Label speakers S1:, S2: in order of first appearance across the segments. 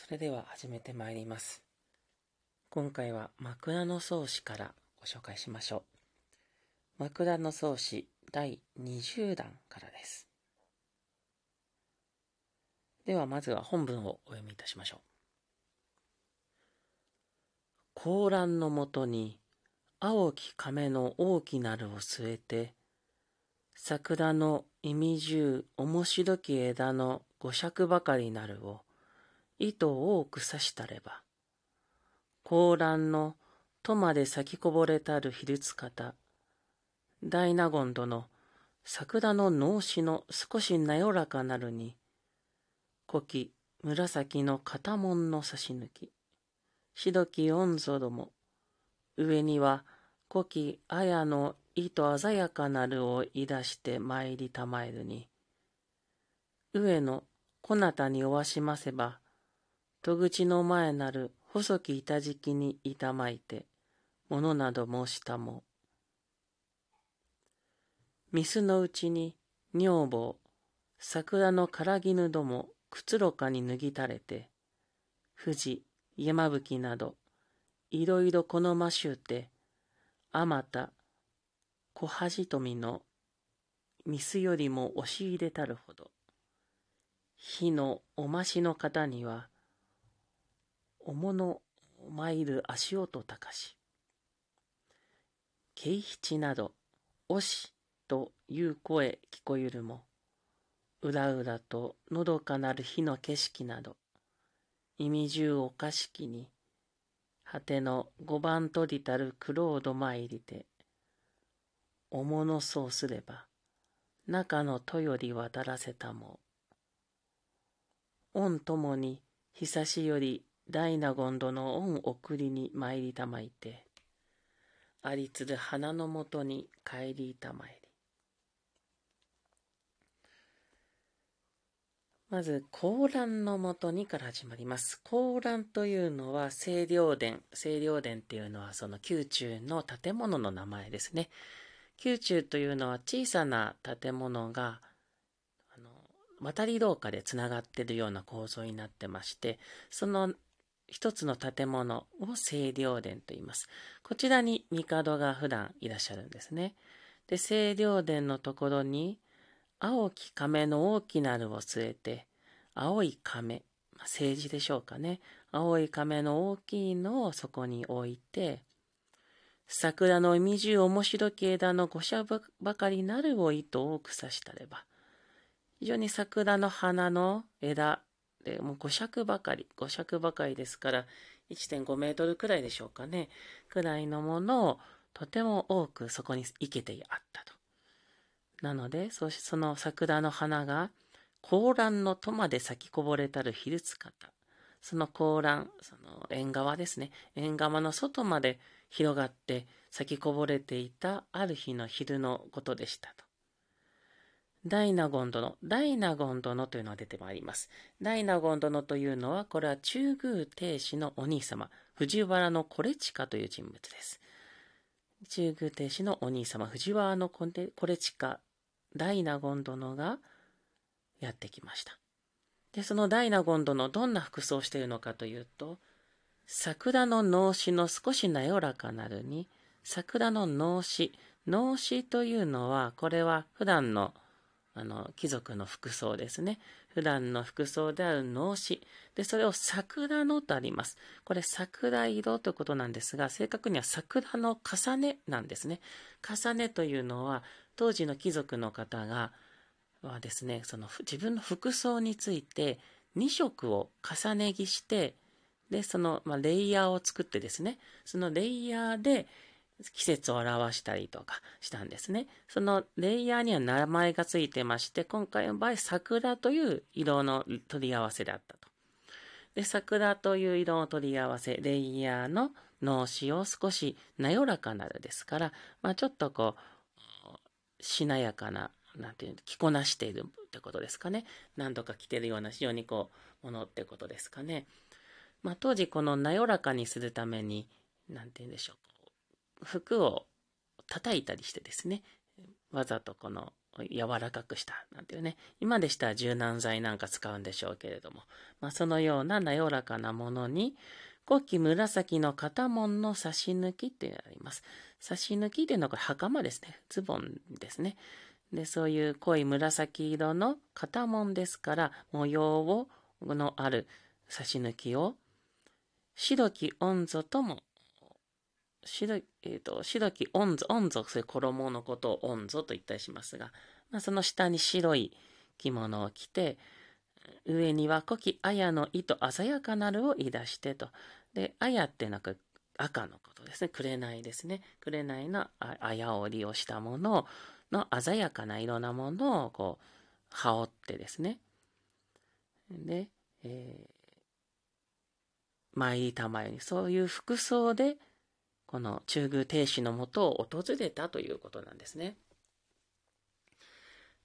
S1: それでは始めてまいります。今回は枕草子からご紹介しましょう。枕草子第20弾からです。ではまずは本文をお読みいたしましょう。高蘭のもとに青き亀の大きなるを据えて、桜の意味中面白き枝の五尺ばかりなるを糸を多く刺したれば、高蘭の戸まで咲きこぼれたるひるつ方、大納言殿、桜の脳死の少しなよらかなるに、古き紫の片門の差し抜き、白き御ぞども、上には古き綾の糸鮮やかなるをいだして参りたまえるに、上のこなたにおわしませば、戸口の前なる細き板敷きにいたまいて、ものなど申したも。ミスのうちに女房、桜のからぎぬどもくつろかに脱ぎたれて、富士、山吹など、いろいろこのましゅうて、あまた、小恥富の、ミスよりも押し入れたるほど、火のおましの方には、おもの参る足音高し、慶七など、おしという声聞こえるも、うらうらとのどかなる火の景色など、意味中おかしきに、果ての五番取りたるクロード参りて、おものそうすれば、中の戸より渡らせたも。御ともに、久しより大納言殿御送りに参りたまいて、ありつる花のもとに帰りたまえり。まず、高蘭のもとにから始まります。高蘭というのは清涼殿。清涼殿っていうのはその宮中の建物の名前ですね。宮中というのは小さな建物が、あの、渡り廊下でつながっているような構造になってまして、その一つの建物を清涼殿と言います。こちらに帝が普段いらっしゃるんですね。で、清涼殿のところに、青き亀の大きなるを据えて、青い亀、まあ、政治でしょうかね。青い亀の大きいのをそこに置いて、桜の意味中面白き枝の五社ばかりなるを糸を多く刺したれば、非常に桜の花の枝でもう5尺ばかり、5尺ばかりですから、1.5メートルくらいでしょうかね、くらいのものをとても多くそこに生けてあったと。なので、そその桜の花が、高蘭の戸まで咲きこぼれたるひるつ方。その高蘭、その縁側ですね。縁側の外まで広がって咲きこぼれていたある日の昼のことでしたと。大納言殿、大納言殿というのが出てまいります。大納言殿というのは、これは中宮帝子のお兄様、藤原のコレチカという人物です。中宮帝子のお兄様、藤原のコレチカ、大納言殿がやってきました。で、その大納言殿、どんな服装をしているのかというと、桜の脳死の少しなよらかなるに、桜の脳死。脳死というのは、これは普段のあの貴族の服装ですね。普段の服装である脳死。で、それを桜のとあります。これ桜色ということなんですが、正確には桜の重ねなんですね。重ねというのは、当時の貴族の方が、はですね、その自分の服装について2色を重ね着して、で、その、まあ、レイヤーを作ってですね、そのレイヤーで季節を表したりとかしたんですね。そのレイヤーには名前がついてまして、今回の場合、桜という色の取り合わせであったと。で、桜という色の取り合わせ、レイヤーの脳死を少しなよらかなるですから、まあ、ちょっとこう、しなやかななんていう着こなしているってことですかね。何度か着てるような非常にこう、ものってことですかね。まあ当時このなよらかにするために、なんて言うんでしょう。服を叩いたりしてですね、わざとこの柔らかくしたなんていうね。今でしたら柔軟剤なんか使うんでしょうけれども、まあ、そのような滑らかなものに、古希紫の肩紋の差し抜きっていうのがあります。差し抜きっていうのはこれ袴ですね。ズボンですね。で、そういう濃い紫色の肩紋ですから、模様を、のある差し抜きを、白き温ぞとも、白,、えーと、白き温ぞ、温ぞ、それ衣のことを温ぞと言ったりしますが、まあ、その下に白い着物を着て、上には古希綾の糸鮮やかなるを言い出してと。で、綾っていうのは赤のことですね。紅ですね。紅の綾を利用したものの鮮やかな色なものをこう、羽織ってですね。で、えー、参りたまよに、そういう服装で、この中宮亭主のもとを訪れたということなんですね。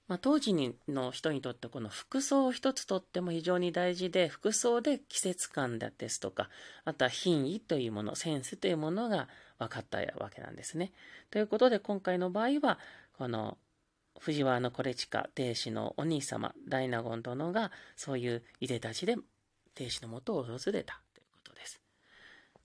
S1: まあ、当時の人にとってこの服装を一つとっても非常に大事で、服装で季節感ですとか、あとは品位というもの、センスというものが分かったわけなんですね。ということで今回の場合は、この藤原のコレチカ亭主のお兄様、大納言殿がそういういでたちで亭主のもとを訪れたということです。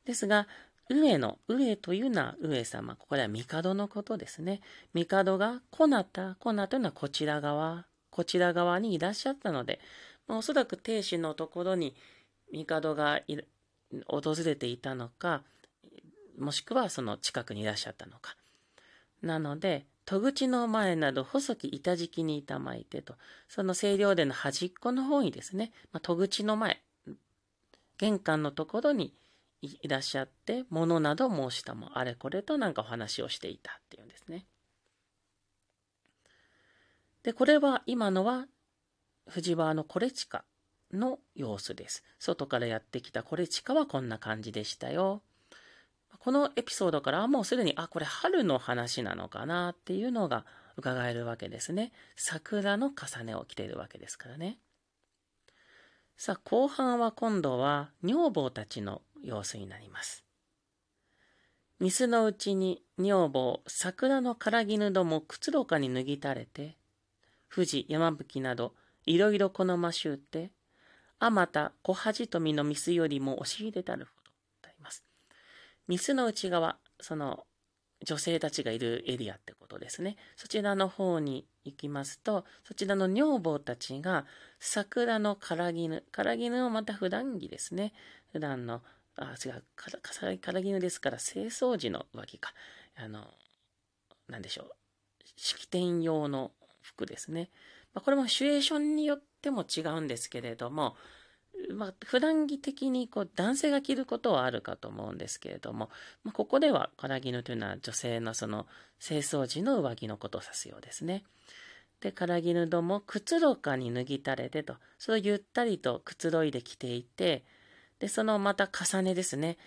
S1: ですが、上の、上というのは上様。これは帝のことですね。帝がこなた、こなというのはこちら側、こちら側にいらっしゃったので、まあ、おそらく亭主のところに帝が訪れていたのか、もしくはその近くにいらっしゃったのか。なので、戸口の前など細き板敷きにいたまいてと、その清涼殿の端っこの方にですね、まあ、戸口の前、玄関のところにいらっしゃって、物など申したもあれこれとなんかお話をしていたっていうんですね。で、これは今のは藤原のコレチカの様子です。外からやってきたコレチカはこんな感じでしたよ。このエピソードからもうすでに、あ、これ春の話なのかなっていうのが伺えるわけですね。桜の重ねを着ているわけですからね。さあ、後半は今度は女房たちの様子になります。水のうちに女房、桜の唐絹どもくつろかに脱ぎたれて、富士、山吹など、いろいろこのましゅうて、あまた小恥とみの水よりも押し入れたるほど、とあります。水の内側、その女性たちがいるエリアってことですね。そちらの方に行きますと、そちらの女房たちが桜の唐絹、唐絹をまた普段着ですね。普段のあ、違う、からぎぬですから、清掃時の上着か。あの、なんでしょう。式典用の服ですね。まあ、これもシュエーションによっても違うんですけれども、まあ、普段着的にこう男性が着ることはあるかと思うんですけれども、まあ、ここでは唐絹というのは女性のその清掃時の上着のことを指すようですね。で、唐絹ども、くつろかに脱ぎたれてと、それをゆったりとくつろいで着ていて、で、そのまた重ねですね。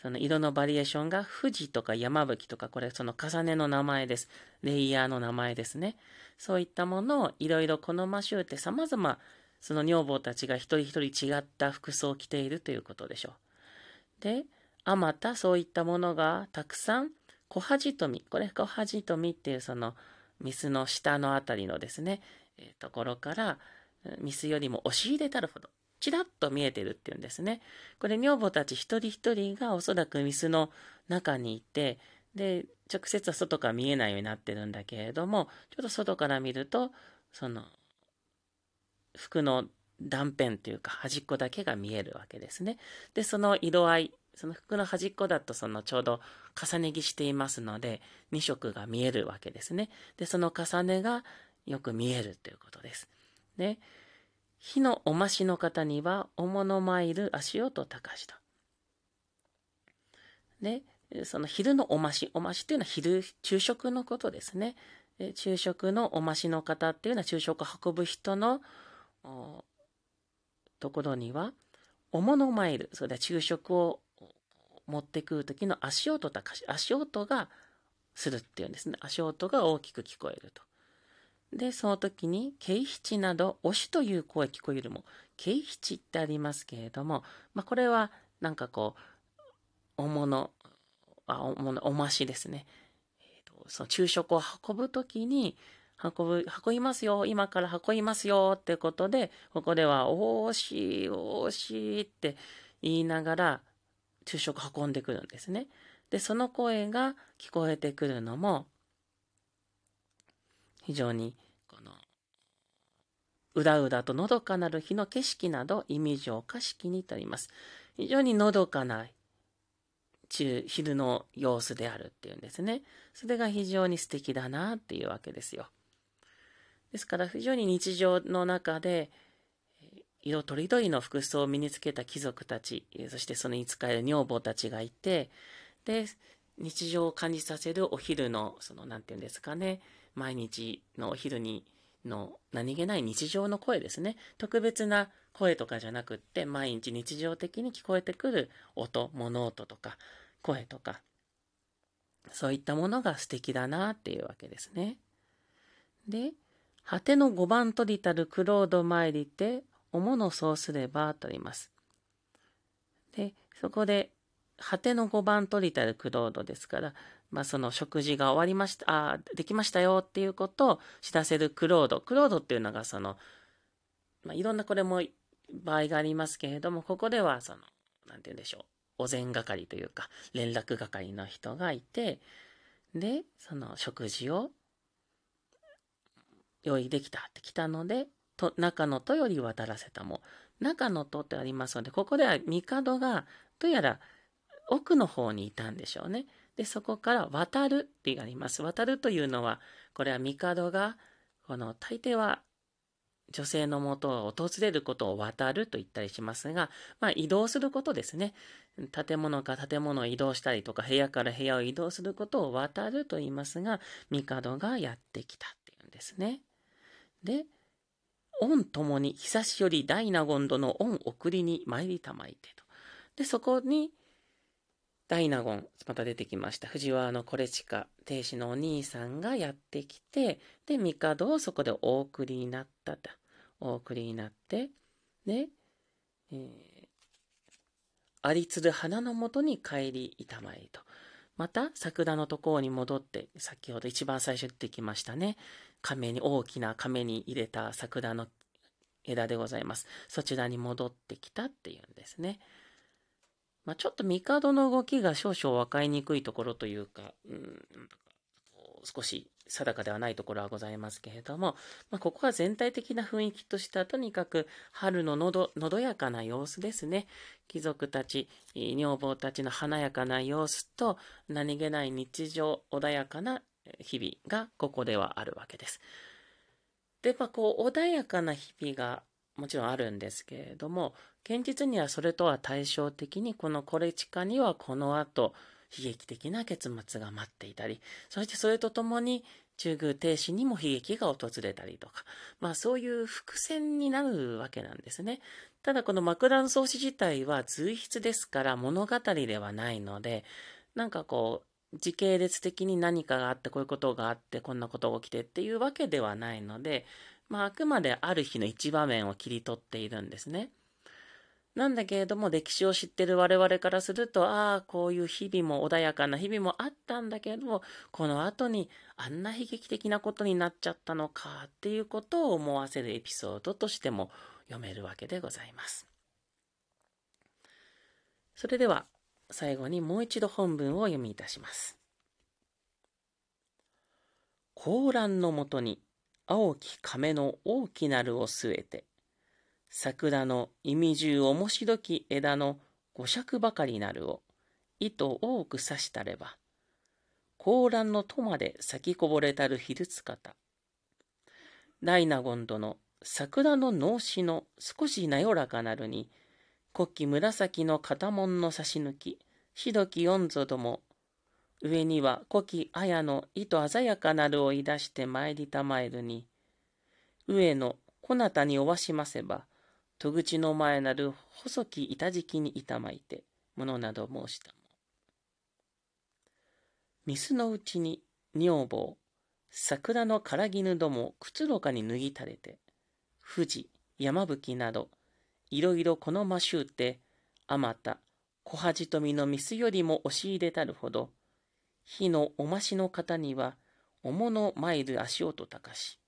S1: その色のバリエーションが富士とか山吹とか、これその重ねの名前です。レイヤーの名前ですね。そういったものをいろいろ好ましゅうて様々、その女房たちが一人一人違った服装を着ているということでしょう。で、あまたそういったものがたくさん、小恥富、これ小恥富っていうその、ミスの下のあたりのですね、えー、ところから、ミスよりも押し入れたるほど、ちらっと見えてるっていうんですね。これ女房たち一人一人がおそらくミスの中にいて、で、直接は外から見えないようになってるんだけれども、ちょっと外から見ると、その、服の断片というか端っこだけが見えるわけですね。で、その色合い、その服の端っこだとそのちょうど重ね着していますので、2色が見えるわけですね。で、その重ねがよく見えるということです。で、火のおましの方には、おものまいる足音高しと。で、その昼のおまし、おましっていうのは昼、昼食のことですね。昼食のおましの方っていうのは昼食を運ぶ人のところには、おものまいる、それで昼食を持ってくる時の足音高し、足音がするっていうんですね。足音が大きく聞こえると。で、その時に、慶七など、推しという声聞こえるも、慶七ってありますけれども、まあ、これは、なんかこう、お物、あ、お物、おましですね。えーと、その昼食を運ぶ時に、運ぶ、運びますよ、今から運びますよってことで、ここでは、惜しい、惜しいって言いながら、昼食運んでくるんですね。で、その声が聞こえてくるのも、非常に、この、うだうだとのどかなる日の景色など意味上可式にとります。非常にのどかな中、昼の様子であるっていうんですね。それが非常に素敵だなっていうわけですよ。ですから非常に日常の中で、色とりどりの服装を身につけた貴族たち、そしてそのに仕える女房たちがいて、で、日常を感じさせるお昼の、その、なんていうんですかね、毎日のお昼に、の何気ない日常の声ですね。特別な声とかじゃなくって、毎日日常的に聞こえてくる音、物音とか、声とか、そういったものが素敵だなっていうわけですね。で、果ての五番取りたるクロード参りて、おものそうすればと言います。で、そこで、果ての五番取りたるクロードですから、まあその食事が終わりました、あできましたよっていうことを知らせるクロード。クロードっていうのがその、まあいろんなこれも場合がありますけれども、ここではその、なんて言うんでしょう。お膳係というか、連絡係の人がいて、で、その食事を用意できたって来たので、と中野とより渡らせたも。中野とってありますので、ここでは帝が、どうやら奥の方にいたんでしょうね。で、そこから渡るってあります。渡るというのは、これは帝が、この大抵は女性のもとを訪れることを渡ると言ったりしますが、まあ移動することですね。建物か建物を移動したりとか、部屋から部屋を移動することを渡ると言いますが、帝がやってきたっていうんですね。で、御ともに久しより大納言殿御送りに参りたまいてと。で、そこに、大納言、また出てきました。藤原のコレチカ、亭主のお兄さんがやってきて、で、帝をそこでお送りになったと。お送りになって、で、えー、ありつる花のもとに帰りいたまえと。また、桜のところに戻って、先ほど一番最初出てきましたね。亀に、大きな亀に入れた桜の枝でございます。そちらに戻ってきたっていうんですね。まあ、ちょっと帝の動きが少々分かりにくいところというか、うん、少し定かではないところはございますけれども、まあ、ここは全体的な雰囲気としてはとにかく春ののどのどやかな様子ですね。貴族たち、女房たちの華やかな様子と何気ない日常穏やかな日々がここではあるわけです。で、まあ、こう穏やかな日々がもちろんあるんですけれども、現実にはそれとは対照的にこのコレチカにはこの後、悲劇的な結末が待っていたり、そしてそれとともに中宮停止にも悲劇が訪れたりとか、まあそういう伏線になるわけなんですね。ただこの幕壇創始自体は随筆ですから物語ではないので、なんかこう、時系列的に何かがあって、こういうことがあって、こんなことが起きてっていうわけではないので、まああくまである日の一場面を切り取っているんですね。なんだけれども、歴史を知ってる我々からすると、ああ、こういう日々も穏やかな日々もあったんだけど、この後にあんな悲劇的なことになっちゃったのかっていうことを思わせるエピソードとしても読めるわけでございます。それでは、最後にもう一度本文を読みいたします。高蘭のもとに青き亀の大きなるを据えて、桜の意味中面白き枝の五尺ばかりなるを糸多く刺したれば、高蘭の戸まで咲きこぼれたる昼つかた。大納言殿、桜の脳死の少しなよらかなるに、国旗紫の片門の差し抜き、しどき四ぞども、上には古希綾の糸鮮やかなるをい出して参りたまえるに、上のこなたにおわしませば、戸口の前なる細き板敷きに板巻いて、ものなど申したも。ミスのうちに女房、桜の唐絹どもくつろかに脱ぎ垂れて、富士、山吹など、いろいろこのましゅうて、あまた、小恥とみのミスよりも押し入れたるほど、火のおましの方には、おもの参る足音高し。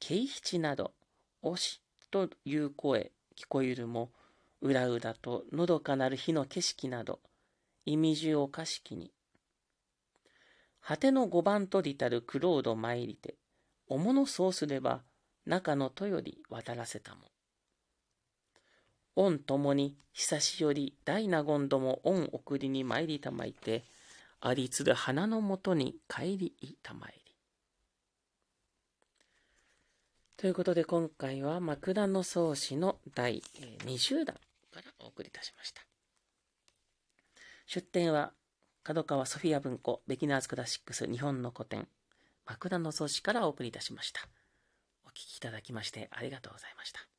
S1: 慶七など、おしという声聞こえるも、うらうらとのどかなる日の景色など、意味中おかしきに。果ての五番とりたるクロード参りて、おものそうすれば、中のとより渡らせたも。御ともに久しより大納言ども御送りに参りたまいて、ありつる花のもとに帰りいたまいり。ということで今回は枕草子の第20弾からお送りいたしました。出典は角川ソフィア文庫ベギナーズクラシックス日本の古典枕草子からお送りいたしました。お聴きいただきましてありがとうございました。